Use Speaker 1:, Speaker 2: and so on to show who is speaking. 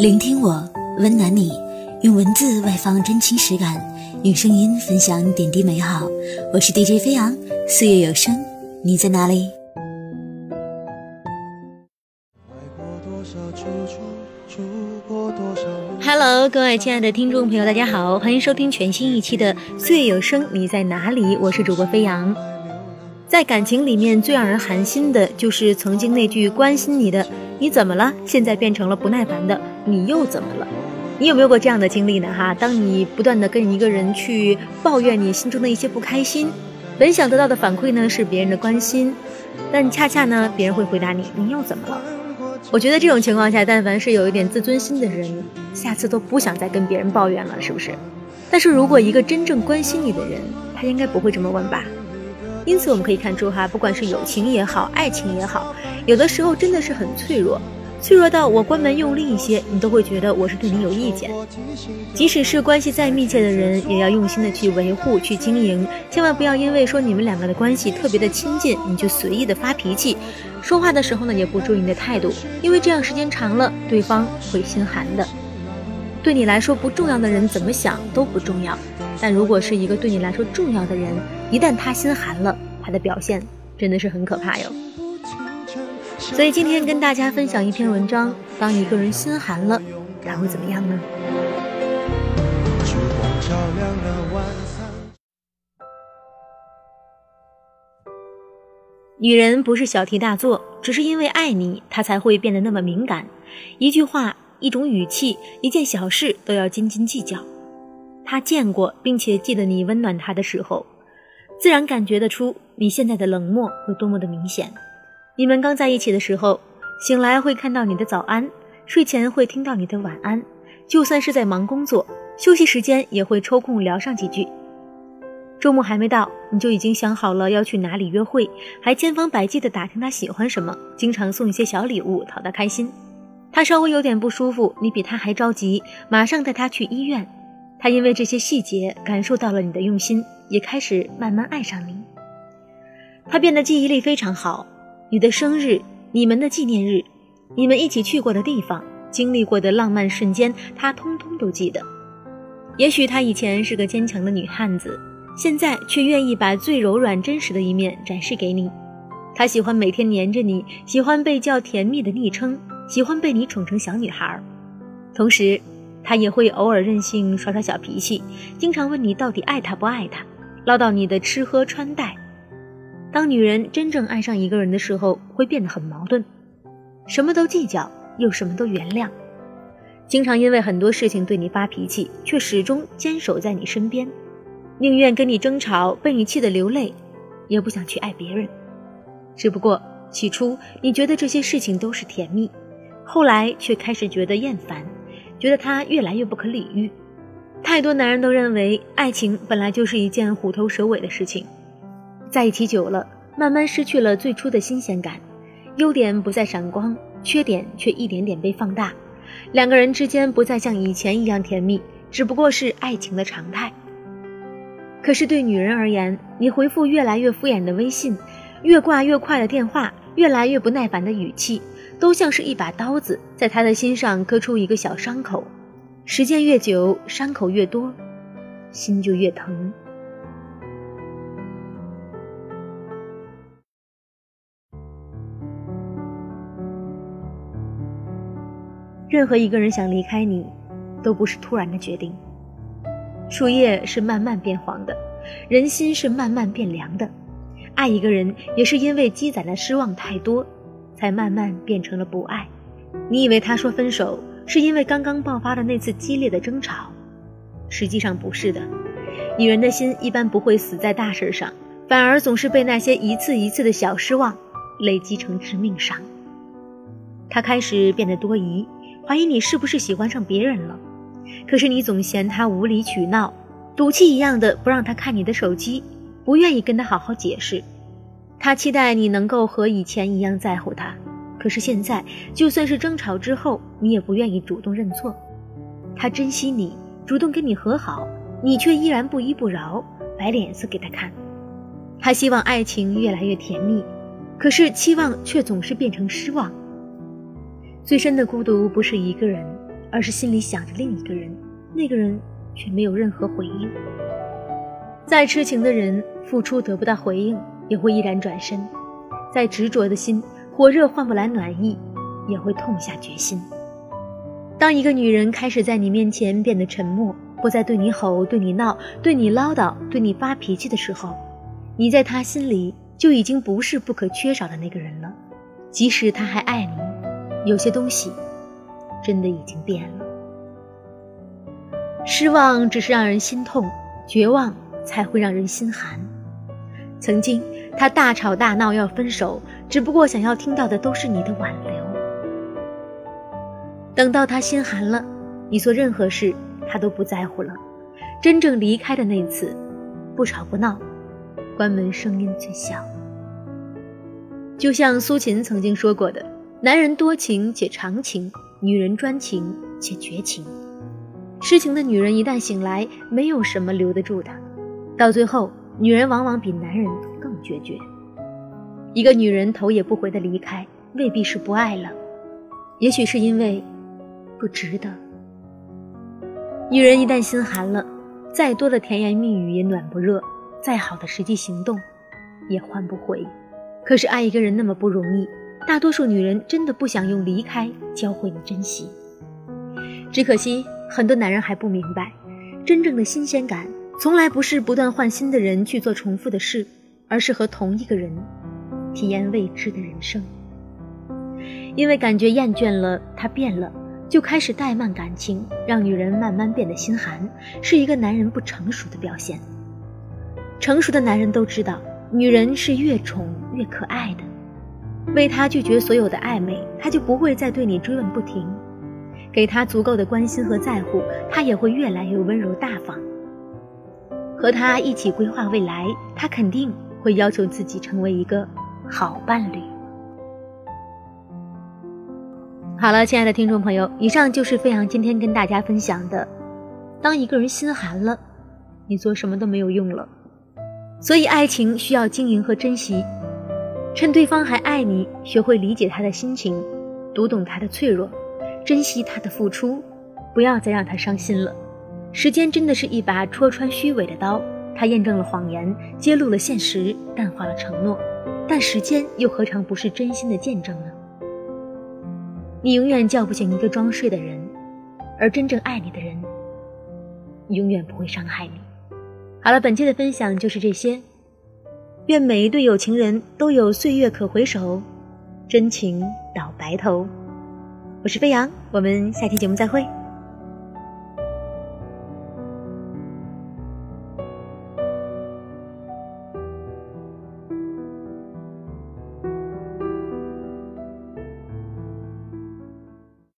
Speaker 1: 聆听我，温暖你，用文字外放真情实感，用声音分享点滴美好。我是 DJ 飞扬，岁月有声，你在哪里？Hello，各位亲爱的听众朋友，大家好，欢迎收听全新一期的《岁月有声，你在哪里》？我是主播飞扬。在感情里面，最让人寒心的就是曾经那句关心你的“你怎么了”，现在变成了不耐烦的“你又怎么了”。你有没有过这样的经历呢？哈，当你不断的跟一个人去抱怨你心中的一些不开心，本想得到的反馈呢是别人的关心，但恰恰呢别人会回答你“你又怎么了”。我觉得这种情况下，但凡是有一点自尊心的人，下次都不想再跟别人抱怨了，是不是？但是如果一个真正关心你的人，他应该不会这么问吧？因此，我们可以看出，哈，不管是友情也好，爱情也好，有的时候真的是很脆弱，脆弱到我关门用力一些，你都会觉得我是对你有意见。即使是关系再密切的人，也要用心的去维护、去经营，千万不要因为说你们两个的关系特别的亲近，你就随意的发脾气，说话的时候呢也不注意你的态度，因为这样时间长了，对方会心寒的。对你来说不重要的人怎么想都不重要，但如果是一个对你来说重要的人，一旦他心寒了，他的表现真的是很可怕哟。所以今天跟大家分享一篇文章：当一个人心寒了，他会怎么样呢？女人不是小题大做，只是因为爱你，她才会变得那么敏感。一句话。一种语气，一件小事都要斤斤计较。她见过并且记得你温暖她的时候，自然感觉得出你现在的冷漠有多么的明显。你们刚在一起的时候，醒来会看到你的早安，睡前会听到你的晚安，就算是在忙工作，休息时间也会抽空聊上几句。周末还没到，你就已经想好了要去哪里约会，还千方百计地打听他喜欢什么，经常送一些小礼物讨他开心。他稍微有点不舒服，你比他还着急，马上带他去医院。他因为这些细节感受到了你的用心，也开始慢慢爱上你。他变得记忆力非常好，你的生日、你们的纪念日、你们一起去过的地方、经历过的浪漫瞬间，他通通都记得。也许他以前是个坚强的女汉子，现在却愿意把最柔软、真实的一面展示给你。他喜欢每天黏着你，喜欢被叫甜蜜的昵称。喜欢被你宠成小女孩，同时，他也会偶尔任性耍耍小脾气，经常问你到底爱他不爱他，唠叨你的吃喝穿戴。当女人真正爱上一个人的时候，会变得很矛盾，什么都计较，又什么都原谅，经常因为很多事情对你发脾气，却始终坚守在你身边，宁愿跟你争吵，被你气得流泪，也不想去爱别人。只不过起初你觉得这些事情都是甜蜜。后来却开始觉得厌烦，觉得他越来越不可理喻。太多男人都认为爱情本来就是一件虎头蛇尾的事情，在一起久了，慢慢失去了最初的新鲜感，优点不再闪光，缺点却一点点被放大，两个人之间不再像以前一样甜蜜，只不过是爱情的常态。可是对女人而言，你回复越来越敷衍的微信，越挂越快的电话，越来越不耐烦的语气。都像是一把刀子，在他的心上割出一个小伤口，时间越久，伤口越多，心就越疼。任何一个人想离开你，都不是突然的决定。树叶是慢慢变黄的，人心是慢慢变凉的。爱一个人，也是因为积攒的失望太多。才慢慢变成了不爱。你以为他说分手是因为刚刚爆发的那次激烈的争吵，实际上不是的。女人的心一般不会死在大事上，反而总是被那些一次一次的小失望累积成致命伤。他开始变得多疑，怀疑你是不是喜欢上别人了。可是你总嫌他无理取闹，赌气一样的不让他看你的手机，不愿意跟他好好解释。他期待你能够和以前一样在乎他，可是现在就算是争吵之后，你也不愿意主动认错。他珍惜你，主动跟你和好，你却依然不依不饶，摆脸色给他看。他希望爱情越来越甜蜜，可是期望却总是变成失望。最深的孤独不是一个人，而是心里想着另一个人，那个人却没有任何回应。再痴情的人，付出得不到回应，也会毅然转身；再执着的心，火热换不来暖意，也会痛下决心。当一个女人开始在你面前变得沉默，不再对你吼、对你闹、对你唠叨、对你发脾气的时候，你在她心里就已经不是不可缺少的那个人了。即使他还爱你，有些东西真的已经变了。失望只是让人心痛，绝望。才会让人心寒。曾经，他大吵大闹要分手，只不过想要听到的都是你的挽留。等到他心寒了，你做任何事他都不在乎了。真正离开的那次，不吵不闹，关门声音最小。就像苏秦曾经说过的：“男人多情且长情，女人专情且绝情。”痴情的女人一旦醒来，没有什么留得住的。到最后，女人往往比男人更决绝。一个女人头也不回的离开，未必是不爱了，也许是因为不值得。女人一旦心寒了，再多的甜言蜜语也暖不热，再好的实际行动也换不回。可是爱一个人那么不容易，大多数女人真的不想用离开教会你珍惜。只可惜，很多男人还不明白，真正的新鲜感。从来不是不断换新的人去做重复的事，而是和同一个人体验未知的人生。因为感觉厌倦了，他变了，就开始怠慢感情，让女人慢慢变得心寒，是一个男人不成熟的表现。成熟的男人都知道，女人是越宠越可爱的，为他拒绝所有的暧昧，他就不会再对你追问不停；给他足够的关心和在乎，他也会越来越温柔大方。和他一起规划未来，他肯定会要求自己成为一个好伴侣。好了，亲爱的听众朋友，以上就是飞扬今天跟大家分享的：当一个人心寒了，你做什么都没有用了。所以，爱情需要经营和珍惜，趁对方还爱你，学会理解他的心情，读懂他的脆弱，珍惜他的付出，不要再让他伤心了。时间真的是一把戳穿虚伪的刀，它验证了谎言，揭露了现实，淡化了承诺。但时间又何尝不是真心的见证呢？你永远叫不醒一个装睡的人，而真正爱你的人，永远不会伤害你。好了，本期的分享就是这些。愿每一对有情人都有岁月可回首，真情到白头。我是飞扬，我们下期节目再会。